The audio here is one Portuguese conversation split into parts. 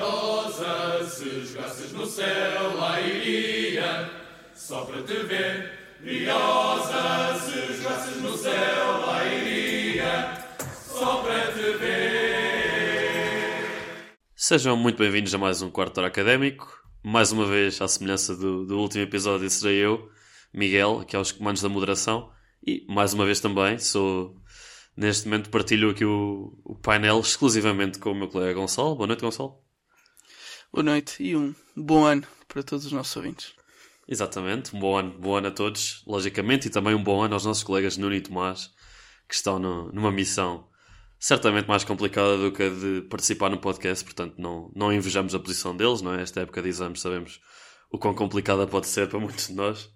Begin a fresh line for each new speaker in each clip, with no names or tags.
Briosa, se jogasses no céu, lá iria, só para te ver. Briosa, se jogasses no céu, lá iria, só para te ver.
Sejam muito bem-vindos a mais um Quarto Hora Académico. Mais uma vez, à semelhança do, do último episódio, serei eu, Miguel, aqui aos comandos da moderação. E, mais uma vez também, sou... Neste momento partilho aqui o, o painel exclusivamente com o meu colega Gonçalo. Boa noite, Gonçalo.
Boa noite e um bom ano para todos os nossos ouvintes.
Exatamente, um bom ano, bom ano a todos, logicamente, e também um bom ano aos nossos colegas Nuno e Tomás, que estão no, numa missão certamente mais complicada do que a de participar no podcast, portanto não, não invejamos a posição deles, não é? Esta época de exames sabemos o quão complicada pode ser para muitos de nós.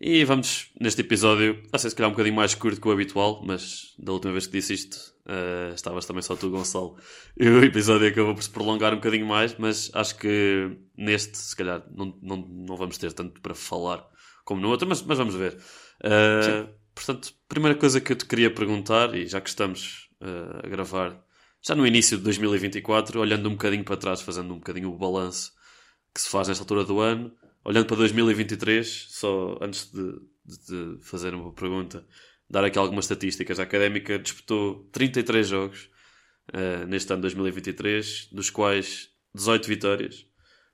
E vamos, neste episódio, a ser se calhar um bocadinho mais curto que o habitual, mas da última vez que disse isto, uh, estavas também só tu, Gonçalo. E o episódio acabou por se prolongar um bocadinho mais, mas acho que neste, se calhar, não, não, não vamos ter tanto para falar como no outro, mas, mas vamos ver. Uh, portanto, primeira coisa que eu te queria perguntar, e já que estamos uh, a gravar já no início de 2024, olhando um bocadinho para trás, fazendo um bocadinho o balanço que se faz nesta altura do ano, olhando para 2023, só antes de, de, de fazer uma pergunta, dar aqui algumas estatísticas. A Académica disputou 33 jogos uh, neste ano 2023, dos quais 18 vitórias,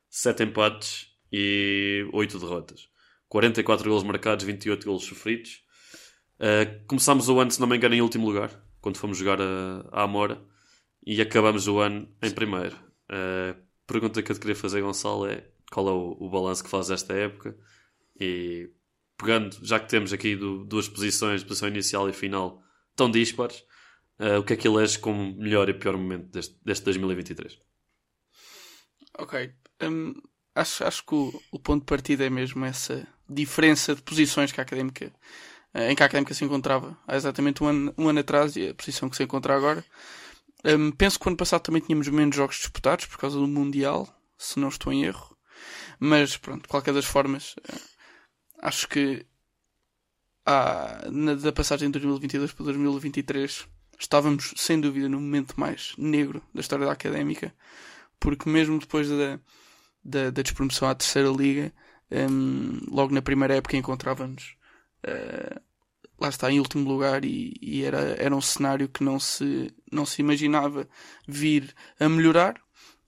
7 empates e 8 derrotas. 44 golos marcados, 28 golos sofridos. Uh, começámos o ano, se não me engano, em último lugar, quando fomos jogar a, a Amora, e acabamos o ano em primeiro. A uh, pergunta que eu te queria fazer, Gonçalo, é qual é o, o balanço que faz desta época e pegando, já que temos aqui do, duas posições, posição inicial e final, tão dispares, uh, o que é que eleges como melhor e pior momento deste, deste 2023?
Ok. Um, acho, acho que o, o, ponto de partida é mesmo essa diferença de posições que a académica, uh, em que a académica se encontrava há exatamente um ano, um ano atrás e a posição que se encontra agora. Um, penso que o ano passado também tínhamos menos jogos disputados por causa do Mundial, se não estou em erro. Mas pronto, de qualquer das formas, eh, acho que na, da passagem de 2022 para 2023 estávamos sem dúvida no momento mais negro da história da académica, porque mesmo depois da, da, da despromoção à terceira liga, um, logo na primeira época encontrávamos uh, lá está em último lugar e, e, era, era um cenário que não se, não se imaginava vir a melhorar.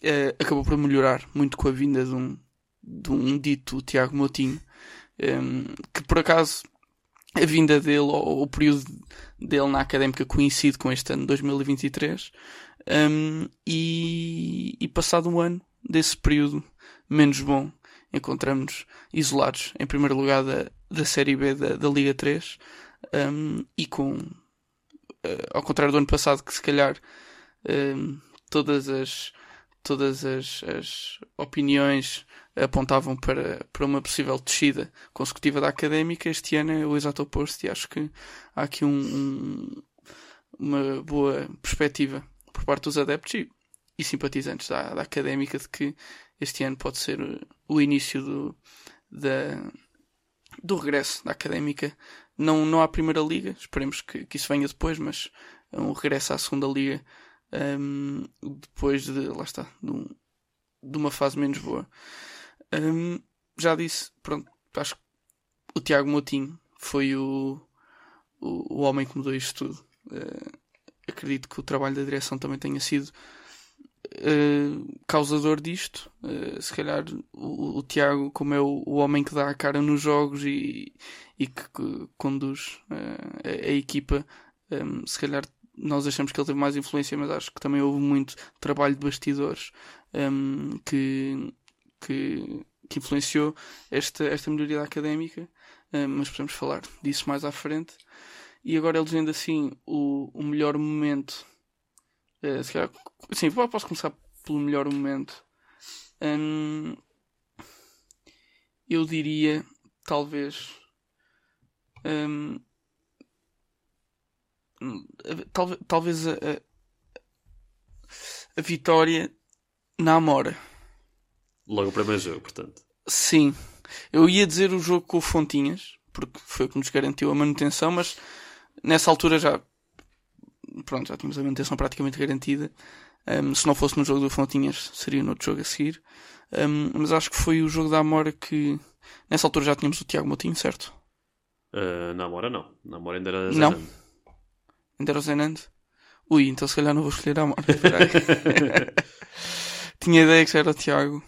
Uh, acabou por melhorar muito com a vinda de um, de um dito Tiago Moutinho, um, ehm, que por acaso a vinda dele, ou o período dele na académica coincide com este ano 2023, um, ehm, e, e passado um ano desse período menos bom, encontramos isolados em primeiro lugar da, da Série B da, da Liga 3 um, ehm, e com, uh, ao contrário do ano passado, que se calhar um, todas as todas as, as opiniões apontavam para, para uma possível descida consecutiva da académica, este ano é o exato oposto e acho que há aqui um, um, uma boa perspectiva por parte dos adeptos e, e simpatizantes da, da académica de que este ano pode ser o início do, da, do regresso da académica. Não, não à primeira liga, esperemos que, que isso venha depois, mas um regresso à segunda liga um, depois de, lá está, de, um, de uma fase menos boa. Um, já disse, pronto, acho que o Tiago Moutinho foi o, o, o, homem que mudou isto tudo. Uh, acredito que o trabalho da direção também tenha sido uh, causador disto. Uh, se calhar o, o, Tiago, como é o, o, homem que dá a cara nos jogos e, e que, que conduz a, a, equipa, um, se calhar nós achamos que ele teve mais influência, mas acho que também houve muito trabalho de bastidores um, que, que, que, influenciou esta, esta melhoria académica, um, mas podemos falar disso mais à frente. E agora ele dizendo assim o, o melhor momento. Uh, se calhar, sim, posso começar pelo melhor momento. Um, eu diria, talvez. Um, talvez, talvez a, a, vitória na Amora.
Logo o primeiro jogo, portanto.
Sim. Eu ia dizer o jogo com o Fontinhas, porque foi o que nos garantiu a manutenção, mas nessa altura já pronto, já tínhamos a manutenção praticamente garantida. Um, se não fosse no jogo do Fontinhas, seria no outro jogo a seguir. Um, mas acho que foi o jogo da Amora que. Nessa altura já tínhamos o Tiago Motinho, certo?
Uh, na Amora não. Na Amora ainda era
Não. Ainda era o Zenando? Ui, então se calhar não vou escolher a aí. Tinha ideia que já era o Tiago.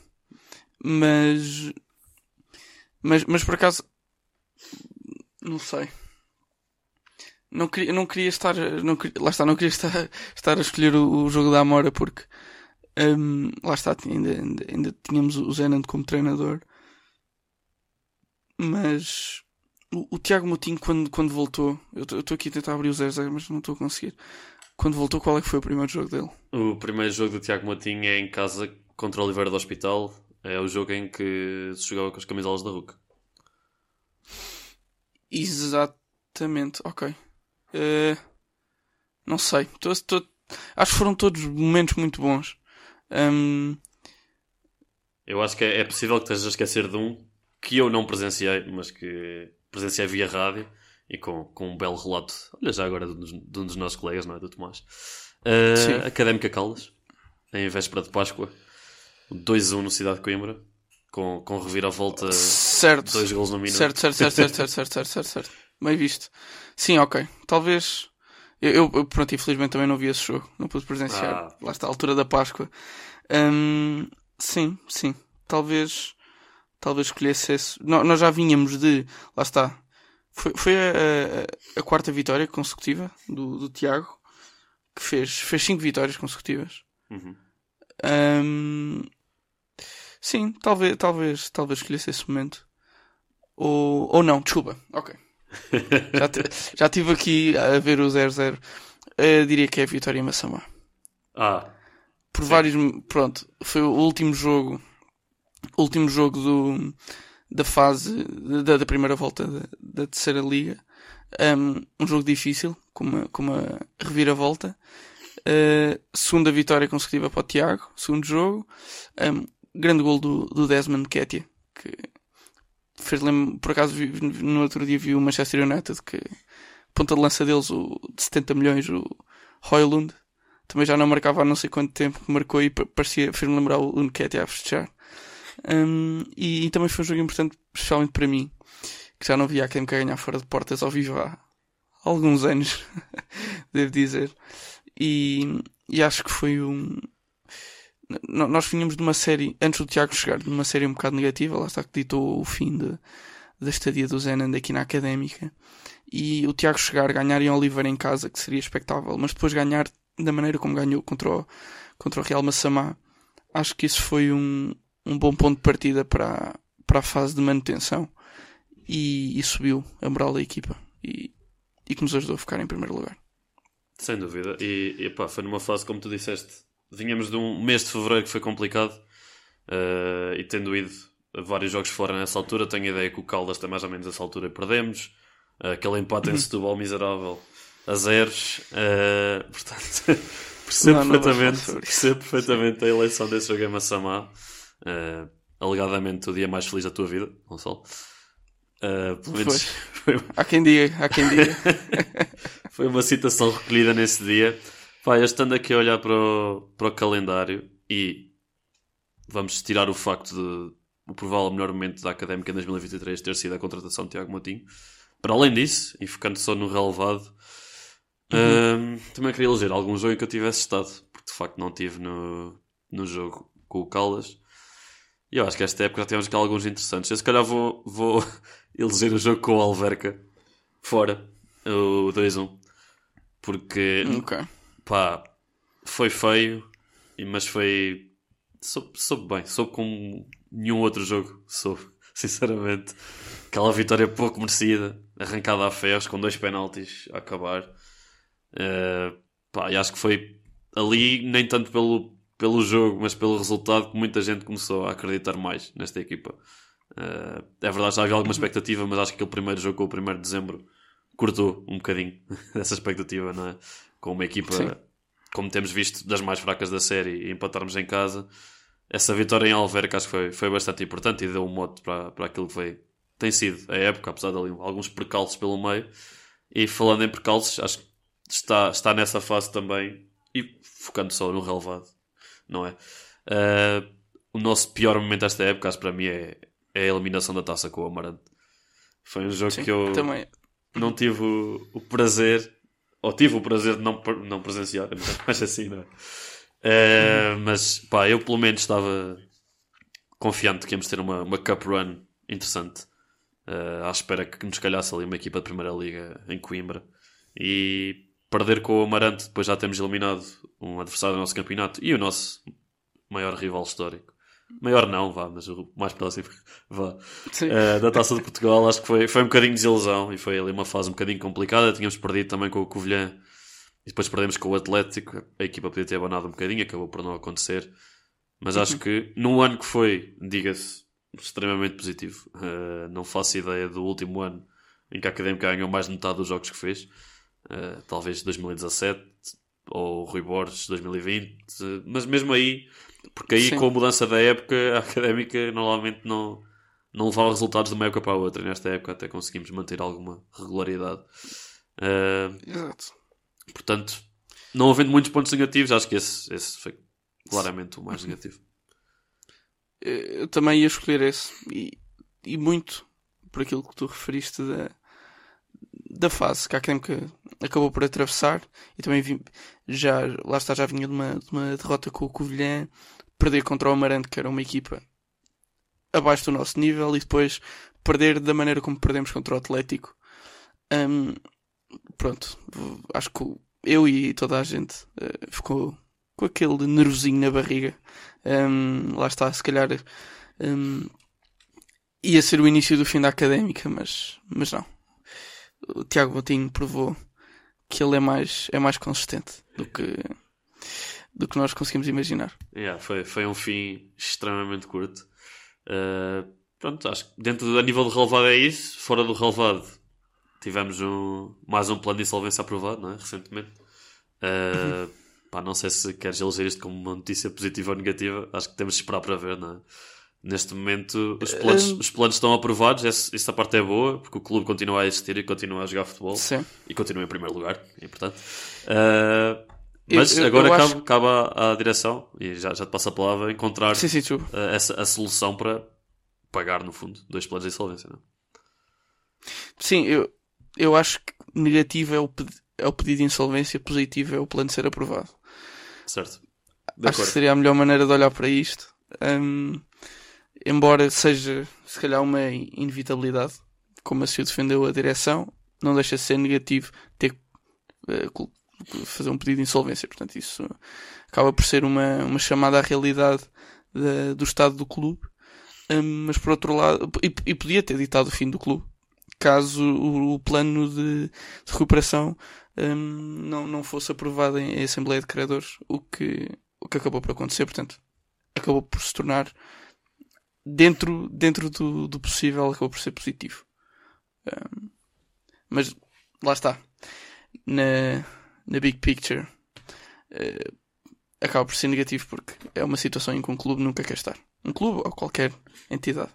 Mas. Mas, mas por acaso. Não sei. Não queria, não queria estar. Não lá está, não queria estar, estar a escolher o, o jogo da Amora porque. hum, lá está, ainda, ainda, ainda tínhamos o Zenando como treinador. Mas. O, o Tiago Moutinho, quando, quando voltou. Eu estou aqui a tentar abrir o 0 mas não estou a conseguir. Quando voltou, qual é que foi o primeiro jogo dele?
O primeiro jogo do Tiago Motinho é em casa contra o Oliveira do Hospital. É o jogo em que se jogava com as camisolas da RUC.
Exatamente, ok. Eh, não sei. Tô- tô- acho que foram todos momentos muito bons. Hum,
Eu acho que é, é possível que estejas a esquecer de um que eu não presenciei, mas que presenciei via rádio e com, com um belo relato. Olha, já agora de um dos, de um dos nossos colegas, não é? Do Tomás. Uh. Académica Caldas, em véspera de Páscoa, 2-1 no Cidade de Coimbra, com, com reviravolta,
certo.
dois gols no minuto.
Certo, certo, certo, certo, certo, certo, certo, certo, certo. Bem visto. Sim, ok. Talvez. Eu, eu- pronto, infelizmente também não vi esse jogo. Não pude presenciar.
Ah.
Lá está a altura da Páscoa. Hum, sim, sim. Talvez. Talvez escolhesse esse. No- nós já vinhamos de. Lá está. Foi, foi a, a- a quarta vitória consecutiva do, do Tiago. Que fez, fez cinco vitórias consecutivas.
Uhum.
Hum, sim, talvez, talvez, talvez escolhesse esse momento. Ou, ou não, desculpa. Ok. Já, te- já estive aqui a ver o 0-0. Eh, diria que é a Vitória Massamá.
Ah,
Por
Sim.
vários. Pronto, foi o último jogo. Último jogo do, da fase. Da, da primeira volta da, da terceira liga. Um, um jogo difícil, com uma, com uma reviravolta. Uh, segunda vitória consecutiva para o Tiago. Segundo jogo. Um, grande gol do, do Desmond Ketia. Que fez por acaso vi- no outro dia vi o Manchester United que ponta de lança deles o de 70 milhões o Hoylund também já não marcava há não sei quanto tempo que marcou e pa- parecia fez-me lembrar o Nketiah a festejar Hum, e, e também foi um jogo importante especialmente para mim que já não via a Académica ganhar fora de portas ao vivo há alguns anos devo dizer e, e acho que foi um nós vinhamos de uma série, antes do Tiago chegar, de uma série um bocado negativa, lá está que ditou o fim da estadia do Zenand aqui na académica. E o Tiago chegar, ganhar em Oliveira em casa, que seria expectável, mas depois ganhar da maneira como ganhou contra o, contra o Real Massamá, acho que isso foi um, um bom ponto de partida para, a- para a fase de manutenção e, e subiu a moral da equipa e, e que nos ajudou a ficar em primeiro lugar.
Sem dúvida. E, e pá, foi numa fase, como tu disseste, vinhamos de um mês de fevereiro que foi complicado eh, e tendo ido a vários jogos fora nessa altura, tenho a ideia que o Caldas tem mais ou menos essa altura e perdemos. Eh, aquele empate em Setúbal miserável a zeros. eh, portanto, percebo,
Não, não
perfeitamente, percebo perfeitamente a eleição desse jogo em Massamá. Eh, alegadamente o dia mais feliz da tua vida, Gonçalo. Eh, pelo menos foi,
Há quem diga, há quem diga.
foi uma citação recolhida nesse dia. Pá, eu estando aqui a olhar para o, para o calendário e vamos tirar o facto de o provável melhor momento da Académica em 2023 ter sido a contratação de Tiago Moutinho. Para além disso, e focando só no relevado, hum, também queria eleger algum jogo em que eu tivesse estado, porque de facto não tive no, no jogo com o Caldas. E eu acho que esta época já tivemos aqui alguns interessantes. Eu se calhar vou, vou eleger o jogo com o Alverca fora, o 2-1, porque
ok.
pá, foi feio, mas foi. Soube, soube bem, soube como nenhum outro jogo soube, sinceramente. Aquela vitória pouco merecida, arrancada a ferros, com dois penaltis a acabar. Eh, pá, e acho que foi ali, nem tanto pelo, pelo jogo, mas pelo resultado, que muita gente começou a acreditar mais nesta equipa. Eh, é verdade, já havia alguma expectativa, mas acho que aquele primeiro jogo, com o 1 de dezembro, cortou um bocadinho dessa expectativa, não é? Com uma equipa,
Sim.
como temos visto, das mais fracas da série e empatarmos em casa. Essa vitória em Alverca acho que foi, foi bastante importante e deu um mote para, para aquilo que foi, tem sido a época, apesar de ali alguns percalços pelo meio. E falando em percalços, acho que está, está nessa fase também, e focando só no relevado, não é? Uh, o nosso pior momento desta época, acho para mim, é, é a eliminação da taça com o Amarante. Foi um jogo
Sim,
que eu
também.
não tive o, o prazer, ou tive o prazer de não, não presenciar, mais assim, não é? Eh, mas pá, eu pelo menos estava confiante que íamos ter uma, uma Cup Run interessante, eh, à espera que nos calhasse ali uma equipa de Primeira Liga em Coimbra e perder com o Amarante, depois já temos eliminado um adversário do nosso campeonato e o nosso maior rival histórico. Maior não, vá, mas o mais próximo, vá. Eh, da Taça de Portugal, acho que foi, foi um bocadinho de desilusão e foi ali uma fase um bocadinho complicada. Tínhamos perdido também com o Covilhã e depois perdemos com o Atlético. A equipa podia ter abanado um bocadinho, acabou por não acontecer. Mas acho que num ano que foi, diga-se, extremamente positivo. Eh, não faço ideia do último ano em que a Académica ganhou mais de metade dos jogos que fez. Eh, talvez 2017 ou Rui Borges 2020. eh, mas mesmo aí, porque aí
Sim.
com a mudança da época, a Académica normalmente não, não levava resultados de uma época para a outra. Nesta época até conseguimos manter alguma regularidade. Eh,
Exato.
portanto, não havendo muitos pontos negativos, acho que esse, esse foi claramente o mais negativo.
Eu também ia escolher esse. E, e muito por aquilo que tu referiste da, da fase que a Académica acabou por atravessar. E também vi, já, lá está, já vinha de uma, de uma derrota com o Covilhã, perder contra o Amarante, que era uma equipa abaixo do nosso nível, e depois perder da maneira como perdemos contra o Atlético. Hum, pronto, acho que eu e toda a gente eh, ficou com aquele nervosinho na barriga. Hum, lá está, se calhar hum, ia ser o início do fim da académica, mas, mas não. O Tiago Botinho provou que ele é mais, é mais consistente do que, do que nós conseguimos imaginar.
Yeah, foi, foi um fim extremamente curto. Uh, pronto, acho que dentro do a nível do relevado é isso. Fora do relevado, tivemos um, mais um plano de insolvência aprovado, não é? Recentemente. Uh, pá, não sei se queres eleger isto como uma notícia positiva ou negativa. Acho que temos de esperar para ver, não é? Neste momento, os planos,
Um,
os planos estão aprovados. Essa, essa parte é boa, porque o clube continua a existir e continua a jogar futebol.
Sim.
E continua em primeiro lugar, é importante. Uh, mas
Eu- eu-
agora
eu
cabe,
acho-
cabe à, à direção, e já, já te passo a palavra, encontrar
Sim, sim,
uh, essa, a solução para pagar, no fundo, dois planos de insolvência. Não? é?
Sim, eu, eu acho que negativo é o, é o pedido de insolvência, positivo é o plano ser aprovado.
Certo? De
acho que
acordo.
seria a melhor maneira de olhar para isto. Hum, embora seja, se calhar, uma inevitabilidade, como assim o defendeu a direção, não deixa de ser negativo ter col- fazer um pedido de insolvência. Portanto, isso acaba por ser uma, uma chamada à realidade da- do estado do clube. Hum, mas por outro lado, e, e podia ter ditado o fim do clube, caso o, o plano de, de recuperação hum, não, não fosse aprovado em, em Assembleia de Criadores, o que, o que acabou por acontecer, portanto, acabou por se tornar dentro, dentro do, do possível, acabou por ser positivo. Hum, mas lá está, na, na big picture, eh, acaba por ser negativo porque é uma situação em que um clube nunca quer estar. Um clube ou qualquer entidade.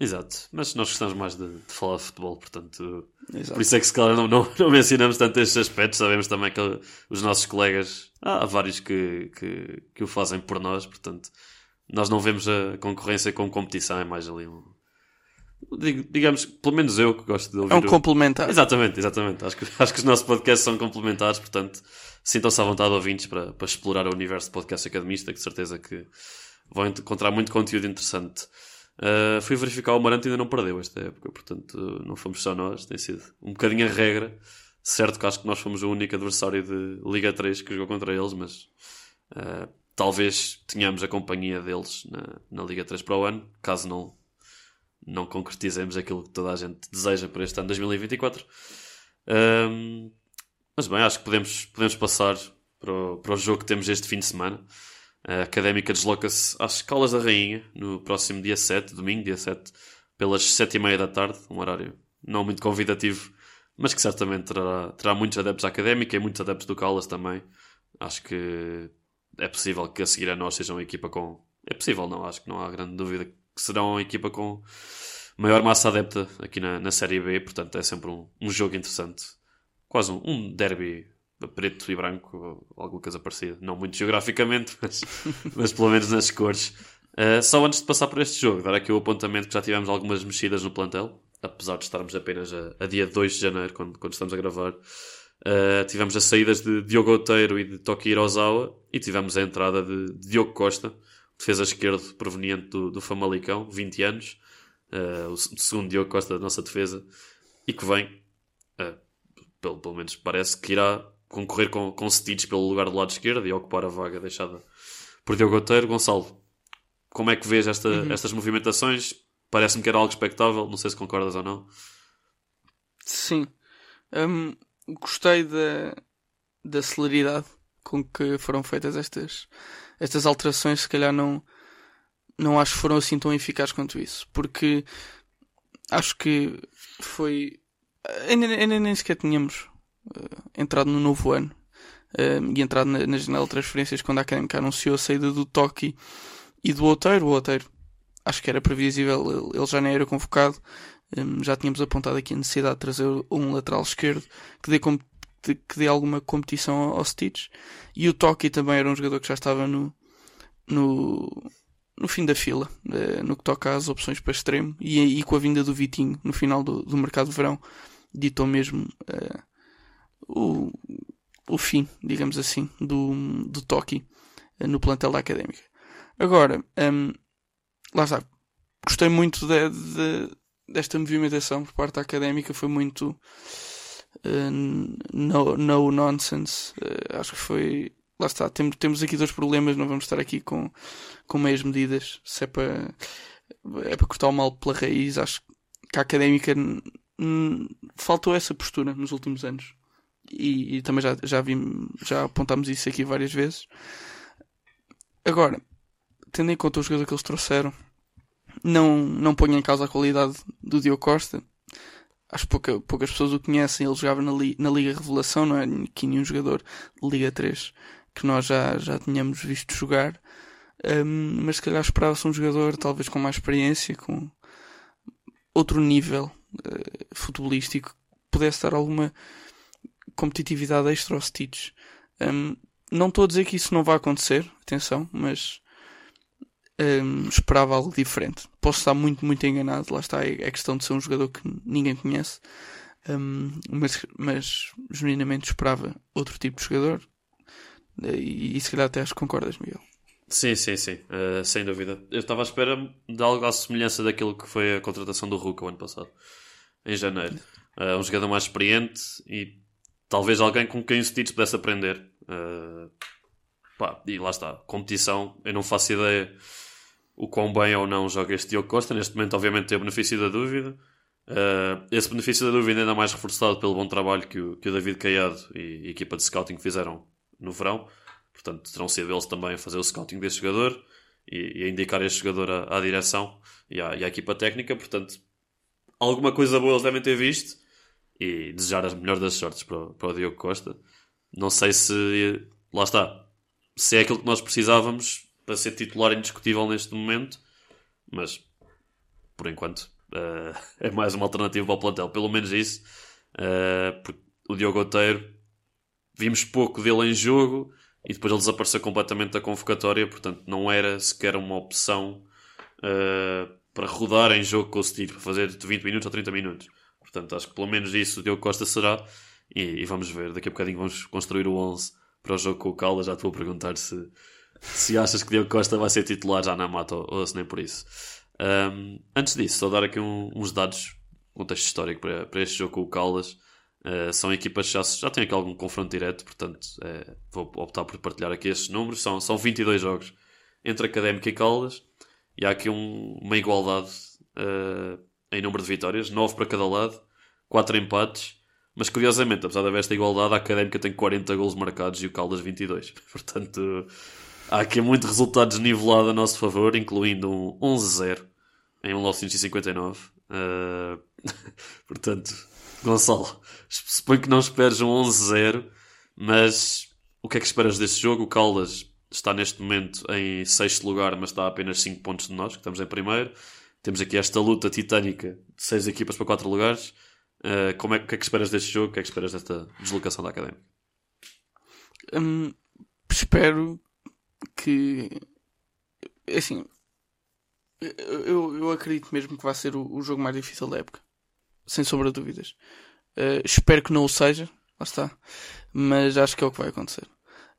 Exato. Mas nós gostamos mais de, de falar de futebol, portanto.
Exato.
Por isso é que se calhar não, não, não mencionamos tanto estes aspectos. Sabemos também que os nossos colegas, há vários que, que, que o fazem por nós, portanto, nós não vemos a concorrência como competição, é mais ali um. Digamos, pelo menos eu que gosto de ouvir.
É um
o-
complementar.
Exatamente, exatamente. Acho que, acho que os nossos podcasts são complementares, portanto, sintam-se à vontade, ouvintes, para, para explorar o universo de podcast academista, que de certeza que vão encontrar muito conteúdo interessante. Uh, fui verificar o Marante ainda não perdeu esta época, portanto, não fomos só nós, tem sido um bocadinho a regra. Certo que acho que nós fomos o único adversário de Liga 3 que jogou contra eles, mas uh, talvez tenhamos a companhia deles na, na Liga 3 para o ano, caso não, não concretizemos aquilo que toda a gente deseja para este ano 2024. Um, mas bem, acho que podemos, podemos passar para o, para o jogo que temos este fim de semana. A Académica desloca-se às Escalas da Rainha no próximo dia 7, domingo, dia 7, pelas 7 e meia da tarde, um horário não muito convidativo, mas que certamente terá, terá muitos adeptos à Académica e muitos adeptos do Calas também. Acho que é possível que a seguir a nós seja uma equipa com. É possível, não, acho que não há grande dúvida que serão uma equipa com maior massa adepta aqui na, na Série B, portanto é sempre um, um jogo interessante quase um, um derby preto e branco, ou alguma coisa parecida. Não muito geograficamente, mas, mas pelo menos nas cores. Uh, só antes de passar por este jogo, dar aqui o apontamento que já tivemos algumas mexidas no plantel, apesar de estarmos apenas a, a dia 2 de janeiro, quando, quando estamos a gravar. Uh, tivemos as saídas de Diogo Oteiro e de Toki Hirozawa e tivemos a entrada de, de Diogo Costa, defesa esquerdo proveniente do, do Famalicão, 20 anos, uh, o segundo Diogo Costa da nossa defesa, e que vem, uh, pelo, pelo menos parece que irá concorrer com, com Stitch pelo lugar do lado esquerdo e ocupar a vaga deixada por Diogo Oteiro. Gonçalo, como é que vês esta, uhum. estas movimentações? Parece-me que era algo expectável, não sei se concordas ou não.
Sim. Um, gostei da, da celeridade com que foram feitas estas, estas alterações. Se calhar não, não acho que foram assim tão eficazes quanto isso. Porque acho que foi. Ainda, nem sequer tínhamos uh, entrado no novo ano uh, e entrado na, na, janela de transferências quando a Académica anunciou a saída do Toki e do Outeiro. O Outeiro acho que era previsível, ele já nem era convocado. Um, já tínhamos apontado aqui a necessidade de trazer um lateral esquerdo que dê, que dê alguma competição ao, Stitch. E o Toki também era um jogador que já estava no, no, no fim da fila, uh, no que toca às opções para extremo. E, e com a vinda do Vitinho no final do, do mercado de verão, ditou mesmo uh, o, o fim, digamos assim, do, do Toki uh, no plantel da Académica. Agora, um, lá está. Gostei muito de, de, desta movimentação por parte da académica. Foi muito uh, no, no nonsense. Uh, acho que foi. Lá está. Temos, temos aqui dois problemas. Não vamos estar aqui com, com meias medidas. Se é para, é para cortar o mal pela raiz. Acho que a académica faltou essa postura nos últimos anos. E, e também já, já, vim, já apontámos isso aqui várias vezes. Agora, tendo em conta os jogadores que eles trouxeram, não, não ponho em causa a qualidade do Diogo Costa. Acho que pouca, poucas pessoas o conhecem. Ele jogava na, Li, na Liga Revelação, não é aqui nenhum jogador de Liga 3 que nós já, já tínhamos visto jogar. Um, mas se calhar esperava-se um jogador talvez com mais experiência, com outro nível uh, futebolístico, que pudesse dar alguma competitividade extra aos Stitch. Um, não estou a dizer que isso não vai acontecer, atenção, mas um, esperava algo diferente. Posso estar muito, muito enganado, lá está, é, é questão de ser um jogador que ninguém conhece, um, mas, mas genuinamente esperava outro tipo de jogador. E, e se calhar até acho que concordas, Miguel.
Sim, sim, sim, uh, sem dúvida. Eu estava à espera de algo à semelhança daquilo que foi a contratação do Hulk o ano passado, em janeiro. Uh, um jogador mais experiente e talvez alguém com quem o Stitch pudesse aprender. Uh, pá, e lá está, competição, eu não faço ideia o quão bem ou não joga este Diogo Costa. Neste momento, obviamente, tem o benefício da dúvida. Uh, esse benefício da dúvida ainda mais reforçado pelo bom trabalho que o, que o David Caiado e a equipa de scouting fizeram no verão. Portanto, terão sido eles também a fazer o scouting deste jogador e, e a indicar este jogador à, à direção e à, e à, equipa técnica. Portanto, alguma coisa boa eles devem ter visto e desejar as melhores das sortes para, para o Diogo Costa. Não sei se, lá está, se é aquilo que nós precisávamos para ser titular indiscutível neste momento, mas por enquanto uh, é mais uma alternativa para o plantel, pelo menos isso. Uh, o Diogo Oteiro vimos pouco dele em jogo e depois ele desapareceu completamente da convocatória, portanto não era sequer uma opção uh, para rodar em jogo com o Steve, para fazer de 20 minutos ou 30 minutos. Portanto, acho que pelo menos isso o Diogo Costa será. E, e, vamos ver, daqui a bocadinho vamos construir o 11 para o jogo com o Caldas. Já estou a perguntar se, se achas que Diogo Costa vai ser titular já na mata ou, se nem por isso. Um, antes disso, só dar aqui um, uns dados, contexto histórico para, para este jogo com o Caldas. Uh, são equipas que já, já têm aqui algum confronto direto, portanto uh, vou optar por partilhar aqui estes números. São, são 22 jogos entre Académica e Caldas e há aqui um, uma igualdade uh, em número de vitórias, 9 para cada lado, 4 empates. Mas curiosamente, apesar de haver esta igualdade, a Académica tem 40 golos marcados e o Caldas 22. Portanto, Há aqui muito resultado desnivelado a nosso favor, incluindo um 11-0 em 1959. Uh, portanto, Gonçalo, suponho que não esperes um 11-0, mas o que é que esperas deste jogo? O Caldas está neste momento em sexto lugar, mas está a apenas 5 pontos de nós, que estamos em primeiro. Temos aqui esta luta titânica de 6 equipas para 4 lugares. Uh, como é, o que é que esperas deste jogo? O que é que esperas desta deslocação da Académica?
Hum, espero que. Assim. Eu, eu acredito mesmo que vai ser o, o jogo mais difícil da época. Sem sombra de dúvidas. Uh, espero que não o seja. Lá está. Mas acho que é o que vai acontecer.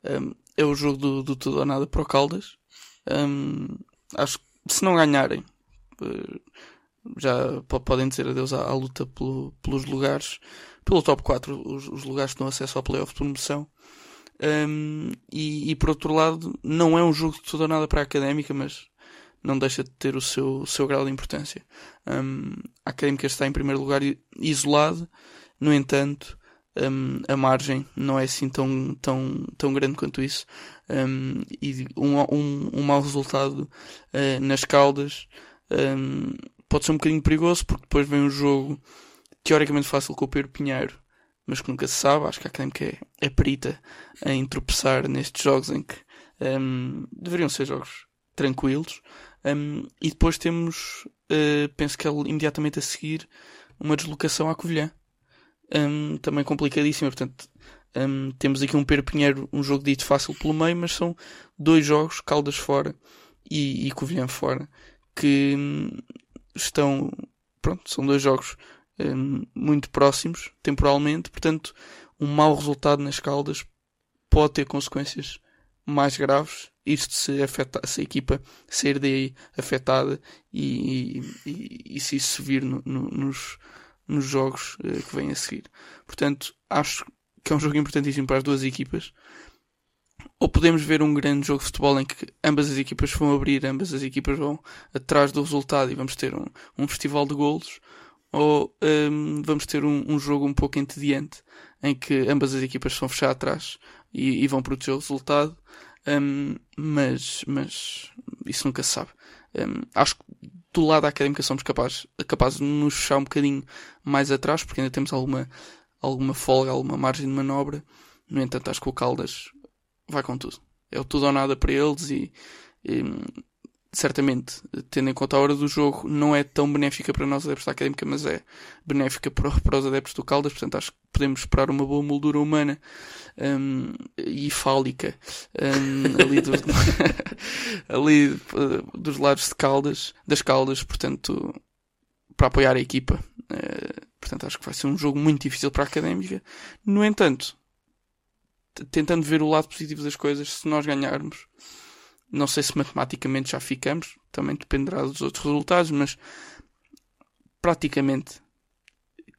Um, é o jogo do, do tudo ou nada para o Caldas. Um, acho que se não ganharem, uh, já podem dizer adeus à, à luta pelo, pelos lugares, pelo top 4, os, os lugares que dão acesso ao playoff de promoção. Um, e, e, por outro lado, não é um jogo de ou nada para a académica, mas não deixa de ter o seu, o seu grau de importância. Um, a académica está em primeiro lugar isolado, no entanto, um, a margem não é assim tão, tão, tão grande quanto isso. Um, e um, um, um mau resultado uh, nas Caldas pode ser um bocadinho perigoso, porque depois vem um jogo teoricamente fácil com o Pedro Pinheiro, mas que nunca se sabe. Acho que a Académica é, é perita em tropeçar nestes jogos em que deveriam ser jogos tranquilos. e depois temos, uh, penso que é imediatamente a seguir, uma deslocação à Covilhã um, também complicadíssima. Portanto, um, temos aqui um Pedro Pinheiro, um jogo dito fácil pelo meio, mas são dois jogos, Caldas fora e, e Covilhã fora, que um, estão, pronto, são dois jogos muito próximos temporalmente, portanto, um mau resultado nas Caldas pode ter consequências mais graves. Isto se, afeta, se a equipa sair daí afetada e, e, e se isso se vir no, no, nos, nos jogos uh, que vêm a seguir. Portanto, acho que é um jogo importantíssimo para as duas equipas. Ou podemos ver um grande jogo de futebol em que ambas as equipas vão abrir, ambas as equipas vão atrás do resultado e vamos ter um, um festival de golos. Ou um, vamos ter um, um, jogo um pouco entediante em que ambas as equipas vão fechar atrás e, e vão proteger o resultado. Um, mas, mas isso nunca se sabe. Um, acho que do lado da académica somos capazes, capazes de nos fechar um bocadinho mais atrás, porque ainda temos alguma, alguma folga, alguma margem de manobra. No entanto, acho que o Caldas vai com tudo. É o tudo ou nada para eles e, e certamente, tendo em conta a hora do jogo, não é tão benéfica para nós adeptos da Académica, mas é benéfica para, para os adeptos do Caldas, portanto acho que podemos esperar uma boa moldura humana um, e fálica um, ali, do, ali uh, dos lados de Caldas, das Caldas, portanto, para apoiar a equipa. Uh, portanto, acho que vai ser um jogo muito difícil para a Académica. No entanto, tentando ver o lado positivo das coisas, se nós ganharmos, não sei se matematicamente já ficamos, também dependerá dos outros resultados, mas praticamente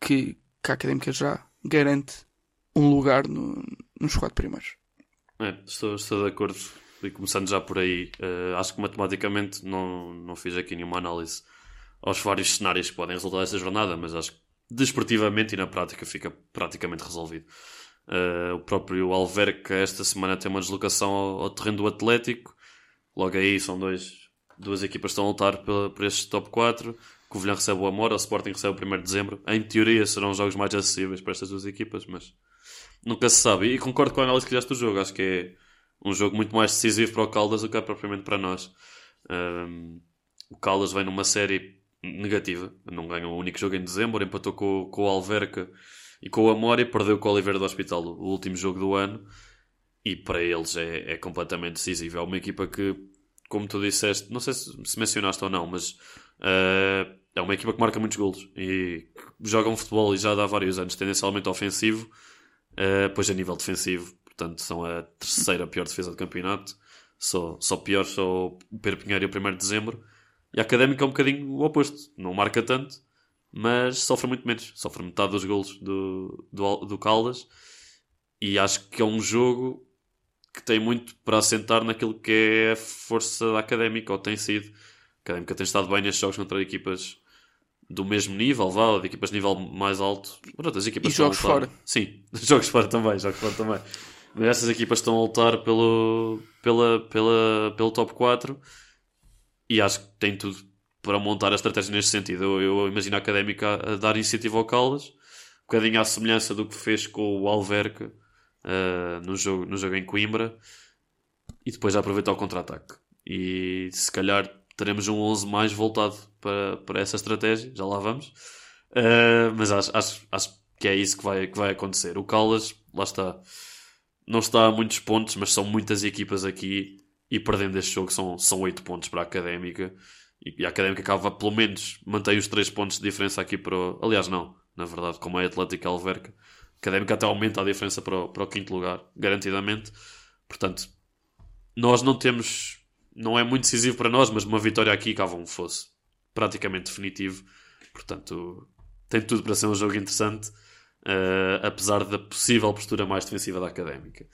que, que a Académica já garante um lugar no, nos quatro primeiros.
É, estou, estou de acordo. E começando já por aí, uh, acho que matematicamente não, não fiz aqui nenhuma análise aos vários cenários que podem resultar desta jornada, mas acho que desportivamente e na prática fica praticamente resolvido. Uh, o próprio Alverca esta semana tem uma deslocação ao, ao terreno do Atlético Logo aí são dois, duas equipas que estão a lutar por, por este top 4. Covilhã recebe o Amor, o Sporting recebe o 1 de dezembro. Em teoria serão os jogos mais acessíveis para estas duas equipas, mas nunca se sabe. E concordo com a análise que fizeste do jogo. Acho que é um jogo muito mais decisivo para o Caldas do que é propriamente para nós. Um, o Caldas vem numa série negativa. Não ganhou o único jogo em dezembro, empatou com, com o Alverca e com o Amor e perdeu com o Oliveira do Hospital o último jogo do ano e para eles é, é completamente decisivo. É uma equipa que, como tu disseste, não sei se, se mencionaste ou não, mas uh, é uma equipa que marca muitos golos e joga um futebol e já dá vários anos tendencialmente ofensivo, uh, pois a nível defensivo, portanto, são a terceira pior defesa do campeonato. Só, só pior só o Pedro Pinheiro e o 1 de dezembro. E a Académica é um bocadinho o oposto. Não marca tanto, mas sofre muito menos. Sofre metade dos golos do, do, do Caldas. E acho que é um jogo que tem muito para assentar naquilo que é a força académica, ou tem sido. A académica tem estado bem nestes jogos contra equipas do mesmo nível, vá, de equipas de nível mais alto. Outras equipas
e jogos fora.
Sim, jogos fora também, jogos fora também. Mas essas equipas estão a lutar pelo, pela, pela, pelo top 4 e acho que tem tudo para montar a estratégia neste sentido. Eu, eu imagino a Académica a dar iniciativa ao Caldas, um bocadinho à semelhança do que fez com o Alverca uh, no, jogo, no jogo em Coimbra e depois aproveitar o contra-ataque. E se calhar teremos um 11 mais voltado para, para essa estratégia, já lá vamos. Uh, mas acho, acho, acho que é isso que vai, que vai acontecer. O Caldas, lá está, não está a muitos pontos, mas são muitas equipas aqui e perdendo este jogo são, são 8 pontos para a Académica. E, a Académica acaba, pelo menos, mantém os 3 pontos de diferença aqui para o... Aliás, não, na verdade, como é Atlético Alverca. Académica até aumenta a diferença para o, para o quinto lugar, garantidamente. Portanto, nós não temos... Não é muito decisivo para nós, mas uma vitória aqui, cavam fosse praticamente definitivo. Portanto, tem tudo para ser um jogo interessante, uh, apesar da possível postura mais defensiva da Académica.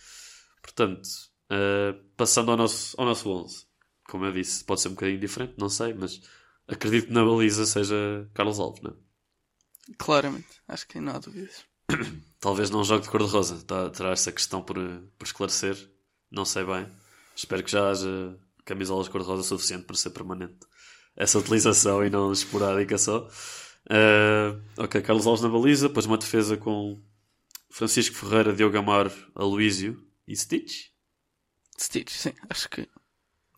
Portanto, uh, passando ao nosso, ao nosso 11. Como eu disse, pode ser um bocadinho diferente, não sei, mas acredito que na baliza seja Carlos Alves, não é?
Claramente, acho que não há dúvidas.
Talvez não jogue de cor-de-rosa, tá, terá essa questão por, por esclarecer, não sei bem. Espero que já haja camisolas de cor-de-rosa suficiente para ser permanente essa utilização e não esporádica só. Uh, ok, Carlos Alves na baliza, depois uma defesa com Francisco Ferreira, Diogo Amaro, Aloísio e Stitch.
Stitch, sim, acho que.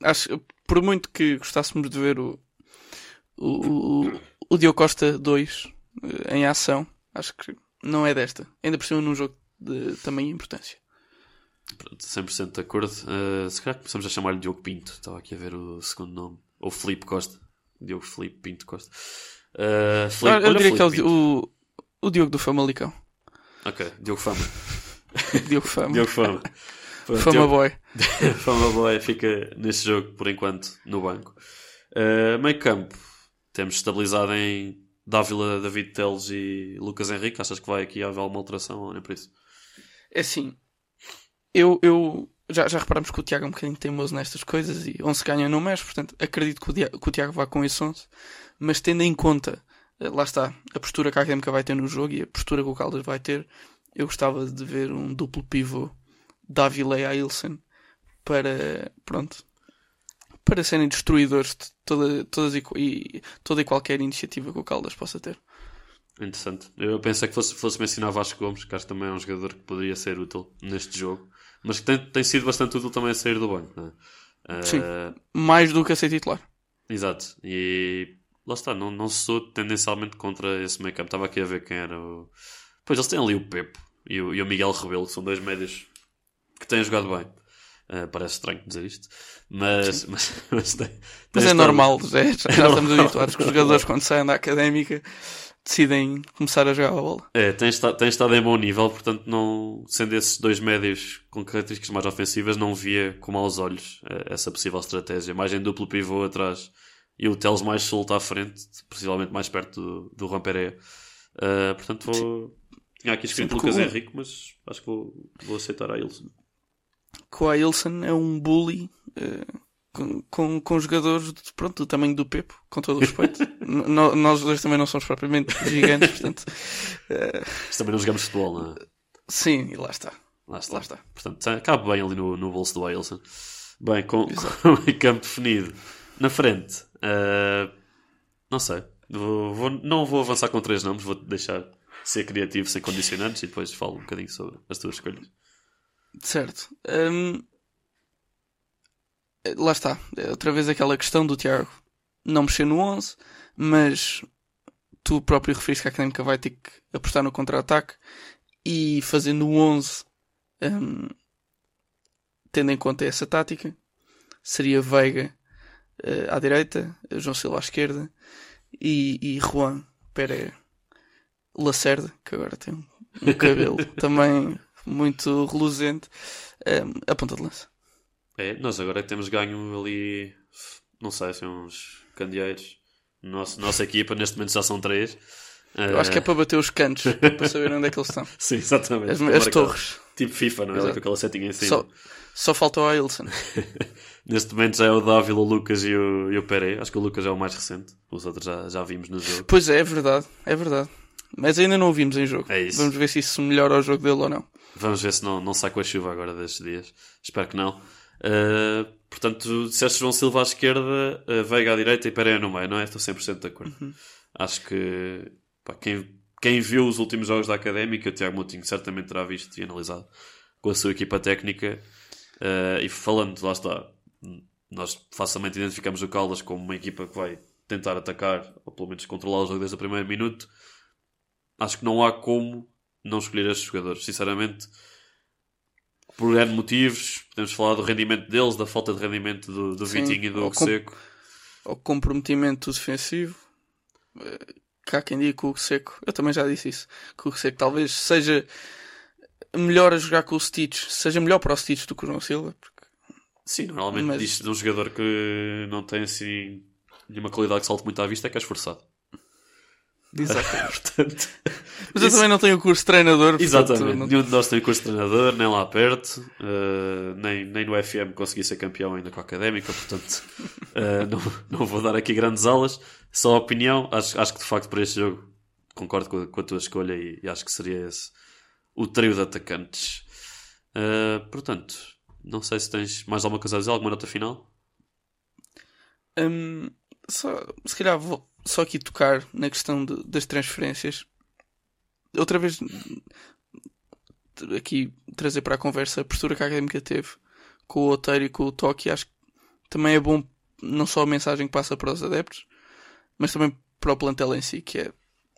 Acho, por muito que gostássemos de ver o, o, o, o Diogo Costa 2 eh, em ação, acho que não é desta. Ainda por cima num jogo de tamanha importância.
Pronto, 100% de acordo. Uh, se calhar começamos a chamar-lhe Diogo Pinto. Estava aqui a ver o segundo nome. Ou Felipe Costa. Diogo Felipe Pinto Costa. Uh,
Felipe, eu diria que é o, o, o, Diogo do Famalicão.
Ok, Diogo Fama.
Diogo Fama.
Diogo Fama.
Pronto, Fama Diogo... Boy.
Fama Boy fica neste jogo, por enquanto, no banco. Uh, meio campo, temos estabilizado em Dávila, David Teles e Lucas Henrique. Achas que vai aqui haver alguma alteração ou nem por isso?
É assim, eu, eu já, já reparamos que o Tiago é um bocadinho teimoso nestas coisas e 11 ganha no mês, portanto acredito que o, que o Tiago vá com esse 11, mas tendo em conta, eh, lá está, a postura que a Académica vai ter no jogo e a postura que o Caldas vai ter, eu gostava de ver um duplo pivô Davile a Ilsen para, pronto, para serem destruidores de toda, todas e, e, toda e qualquer iniciativa que o Caldas possa ter.
Interessante. Eu pensei que fosse, fosse mencionar Vasco Gomes, que acho que também é um jogador que poderia ser útil neste jogo mas que tem, tem sido bastante útil também a sair do banco.
É? Sim, uh, mais do que a ser titular.
Exato, e lá está, não, não sou tendencialmente contra esse campo. Estava aqui a ver quem era o. Pois eles têm ali o Pepe e o, e o Miguel Rebelo, que são dois médios que têm jogado bem. Uh, parece estranho dizer isto, mas, mas, mas, tem, tem
mas é normal, é, já, já estamos habituados que os jogadores, quando saem da académica, decidem começar a jogar a bola.
É, tem estado, tem estado em bom nível, portanto, não, sendo esses dois médios com características mais ofensivas, não via com maus olhos eh, essa possível estratégia. Mais em duplo pivô atrás e o Teles mais solto à frente, possivelmente mais perto do, do. Uh, portanto, vou. Tinha aqui escrito Lucas. Henrique, mas acho que vou, vou aceitar a Ilson.
Que o Ailson é um bully. Uh com, com, com jogadores de, pronto, do tamanho do Pepo, com todo o respeito. nós dois também não somos propriamente gigantes, portanto.
Uh... Também não jogamos futebol, não é?
Sim, e lá está.
Lá está. Lá está. Portanto, cabe bem ali no, no bolso do Wilson. Bem, com, com o campo definido. Na frente, uh, não sei. Vou, vou, não vou avançar com três nomes, vou deixar ser criativo sem condicionantes e depois falo um bocadinho sobre as tuas escolhas.
Certo. Um, lá está, outra vez aquela questão do Tiago não mexer no 11, mas tu próprio referiste que a Académica vai ter que apostar no contra-ataque e fazendo o 11, um, tendo em conta essa tática, seria Veiga uh, à direita, João Silva à esquerda e, e Juan Pérez Lacerda, que agora tem um, cabelo também muito reluzente, um, a ponta de lança.
É, nós agora temos ganho ali, não sei, assim, uns candeeiros. Nossa, nossa equipa neste momento já são três.
Eu acho que é para bater os cantos, para saber onde é que eles estão.
Sim, exatamente.
As, as torres.
Tipo FIFA, não é? Com aquela setting em cima.
Só, só falta o Ailson.
Neste momento já é o Dávila, o Lucas e o, e o Pere. Acho que o Lucas é o mais recente. Os outros já, já vimos no jogo.
Pois é, é verdade. É verdade. Mas ainda não o vimos em jogo.
É isso.
Vamos ver se isso melhora o jogo dele ou não.
Vamos ver se não, não sai com a chuva agora destes dias. Espero que não. Uh, portanto, disseste João Silva à esquerda, uh, Veiga à direita e Pereira no meio, não é? Estou 100% de acordo. Uhum. Acho que pá, quem, quem viu os últimos jogos da Académica, o Tiago Moutinho certamente terá visto e analisado com a sua equipa técnica. Uh, e falando, lá está, nós facilmente identificamos o Caldas como uma equipa que vai tentar atacar, ou pelo menos controlar o jogo desde o primeiro minuto. acho que não há como não escolher estes jogadores. Sinceramente, por N motivos, podemos falar do rendimento deles, da falta de rendimento do, do
Sim,
Vitinho e do Seco.
Ao comprometimento defensivo, eh, cá quem diga que o Hugo Seco, eu também já disse isso, que o Hugo Seco talvez seja melhor a jogar com o Stitch, seja melhor para o Stitch do que o João Silva, porque
Sim, normalmente
Mas-
diz de um jogador que não tem assim nenhuma qualidade que salte muito à vista é que é esforçado.
Exatamente.
Portanto,
Mas eu
isso-
também não tenho o curso de treinador. portanto,
Exatamente,
não-
nenhum de nós tem curso de treinador, nem lá perto, eh, nem, nem no FM consegui ser campeão ainda com a académica, portanto eh, não, não vou dar aqui grandes aulas, só a opinião. Acho, acho que de facto para este jogo concordo com a, com a tua escolha e, e acho que seria esse o trio de atacantes. Eh, portanto, não sei se tens mais alguma coisa a dizer, alguma nota final?
Hum, só, se calhar vou só aqui tocar na questão de- das transferências. Outra vez, aqui trazer para a conversa a postura que a académica teve com o Oteiro e com o Toque. Acho que também é bom, não só a mensagem que passa para os adeptos, mas também para o plantel em si. Que é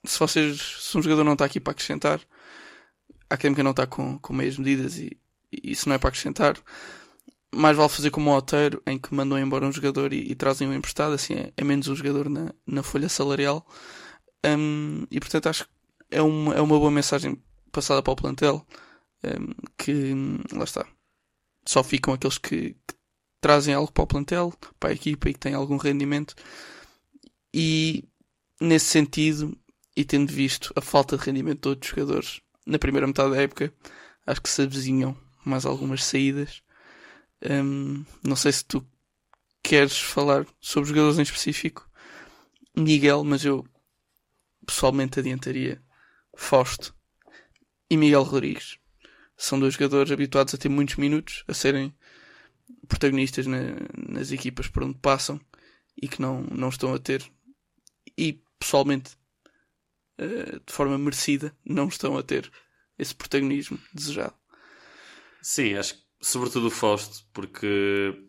se vocês, se um jogador não está aqui para acrescentar, a académica não está com, com meias medidas e, e isso não é para acrescentar mais vale fazer como o Oteiro, em que mandam embora um jogador e, e trazem um emprestado, assim é, é menos um jogador na, na folha salarial. Hum, e portanto acho que é uma, é uma boa mensagem passada para o plantel, hum, que lá está. Só ficam aqueles que, que trazem algo para o plantel, para a equipa e que têm algum rendimento. E nesse sentido, e tendo visto a falta de rendimento de outros jogadores na primeira metade da época, acho que se avizinham mais algumas saídas. Hum, não sei se tu queres falar sobre jogadores em específico, Miguel, mas eu pessoalmente adiantaria Fausto e Miguel Rodrigues. São dois jogadores habituados a ter muitos minutos, a serem protagonistas na- nas equipas por onde passam e que não, não estão a ter, e pessoalmente, eh, de forma merecida, não estão a ter esse protagonismo desejado.
Sim, acho que sobretudo o Fausto, porque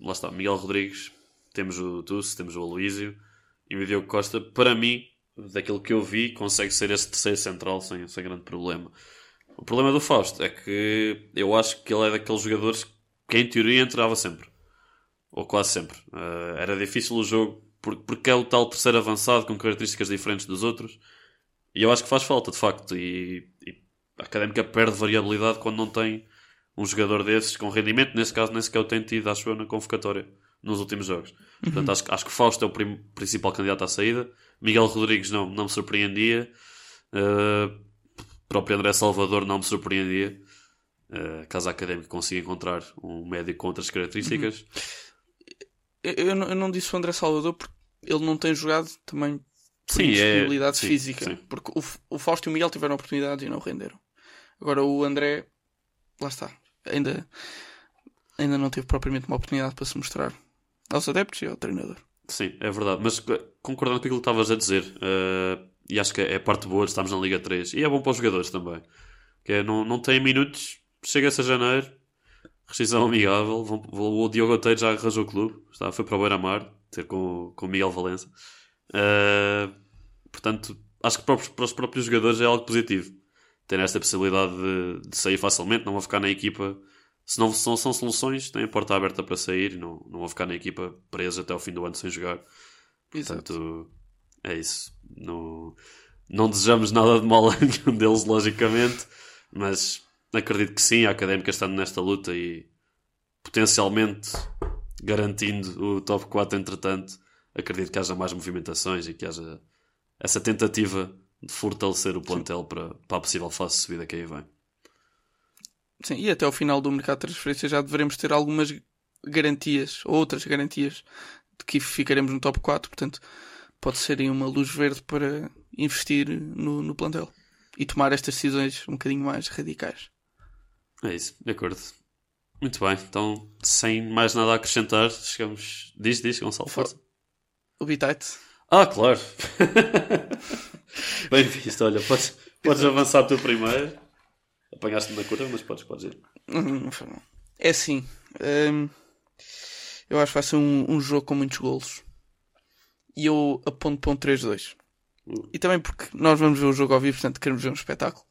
lá está, Miguel Rodrigues, temos o Tusso, temos o Aloísio e o Diogo Costa, para mim, daquilo que eu vi, consegue ser esse terceiro central sem, sem grande problema. O problema do Fausto é que eu acho que ele é daqueles jogadores que em teoria entrava sempre. Ou quase sempre. Eh, era difícil o jogo por- porque é o tal terceiro avançado com características diferentes dos outros. E eu acho que faz falta, de facto. E, e a académica perde variabilidade quando não tem um jogador desses com rendimento. Nesse caso, nem sequer o tem tido, acho eu, na convocatória nos últimos jogos. Portanto, acho, que- acho que Fausto é o principal candidato à saída. Miguel Rodrigues não, não me surpreendia. Uh, próprio André Salvador não me surpreendia. Uh, caso a académica consiga encontrar um médico com outras características.
Eu, eu não, eu não disse o André Salvador porque ele não tem jogado também por
Sim, é-
indisponibilidade
sim,
física.
sim.
Porque o, o Fausto e o Miguel tiveram oportunidades e não renderam. Agora o André, lá está, ainda, ainda não teve propriamente uma oportunidade para se mostrar aos adeptos e ao treinador.
Sim, é verdade. Mas eh, concordando com aquilo que estavas a dizer, eh, e acho que é parte boa de estarmos na Liga 3, e é bom para os jogadores também, que é, não, não tem minutos, chega-se a janeiro, rescisão amigável, vão, vão- o Diogo Oteiro já arranjou o clube, está, foi para o Beira-Mar, ter com, com Miguel Valença. Eh, portanto, acho que para os, para os próprios jogadores é algo positivo. Ter esta possibilidade de, de sair facilmente, não vão ficar na equipa. Se não são, são soluções, têm a porta aberta para sair, não, não vão ficar na equipa presos até ao fim do ano sem jogar.
Exato.
Portanto, é isso. Não, não desejamos nada de mal a nenhum deles, logicamente, mas acredito que sim, a académica estando nesta luta e potencialmente garantindo o top 4 entretanto, acredito que haja mais movimentações e que haja essa tentativa fortalecer o plantel para, para a possível fase de subida que aí vem.
Sim, e até ao final do mercado de transferência já devemos ter algumas garantias, ou outras garantias, de que ficaremos no top 4. Portanto, pode ser aí uma luz verde para investir no, no plantel e tomar estas decisões um bocadinho mais radicais.
É isso, de acordo. Muito bem, então sem mais nada a acrescentar, chegamos. Diz, diz, Gonçalo, força.
O Bitite.
Ah, claro. Bem visto, olha, podes, podes avançar tu primeiro. Apanhaste-me na curva, mas podes, podes ir.
Não, não foi mal. É assim. hum, eu acho que vai ser um, um jogo com muitos golos. E eu aponto para um 3-2. E também porque nós vamos ver o jogo ao vivo, portanto queremos ver um espetáculo.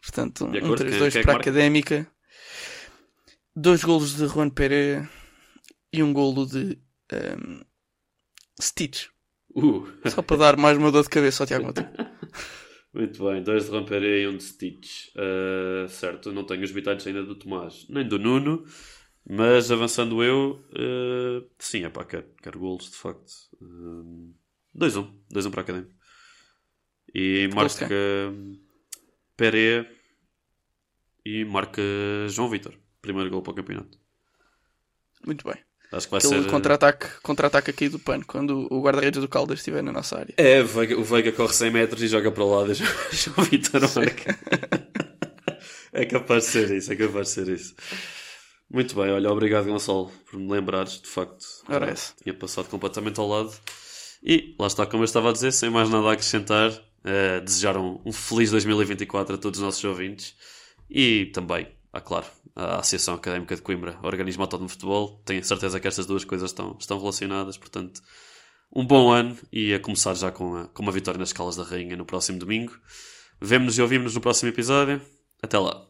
Portanto, um,
De
um
acordo,
3-2
quem- quem é
para a? Académica. Dois golos de Juan Pereira e um golo de ehm, Stitch.
Uh,
Só para dar mais uma dor de cabeça ao Tiago Monteiro.
muito bem, dois de Ramperé e um de Stitch. Uh, certo, não tenho os bitites ainda do Tomás, nem do Nuno, mas avançando eu, uh, sim, é pá, quero, quero golos, de facto. Um, 2-1, 2-1 para a Académica. E
gols
marca Peré e marca João Vitor. Primeiro gol para o campeonato.
Muito bem.
Acho que vai
Aquele
ser. uh,
contra-ataque contra-ataque aqui do pano, quando o guarda-redes do Caldas estiver na nossa área.
É, o Veiga, o Veiga corre 100 metros e joga para o lado e João João Vitor marca. é capaz de ser isso, é capaz de ser isso. Muito bem, olha, obrigado Gonçalo por me lembrares, de facto.
Ora,
já. Tinha passado completamente ao lado. E lá está, como eu estava a dizer, sem mais nada a acrescentar, eh, desejar um, um feliz 2024 a todos os nossos ouvintes e também, ah, claro, à Associação Académica de Coimbra, organismo autónomo de futebol. Tenho certeza que estas duas coisas estão, estão relacionadas, portanto, um bom ano e a começar já com, a, com uma vitória nas Escalas da Rainha no próximo domingo. Vemo-nos e ouvimos-nos no próximo episódio. Até lá.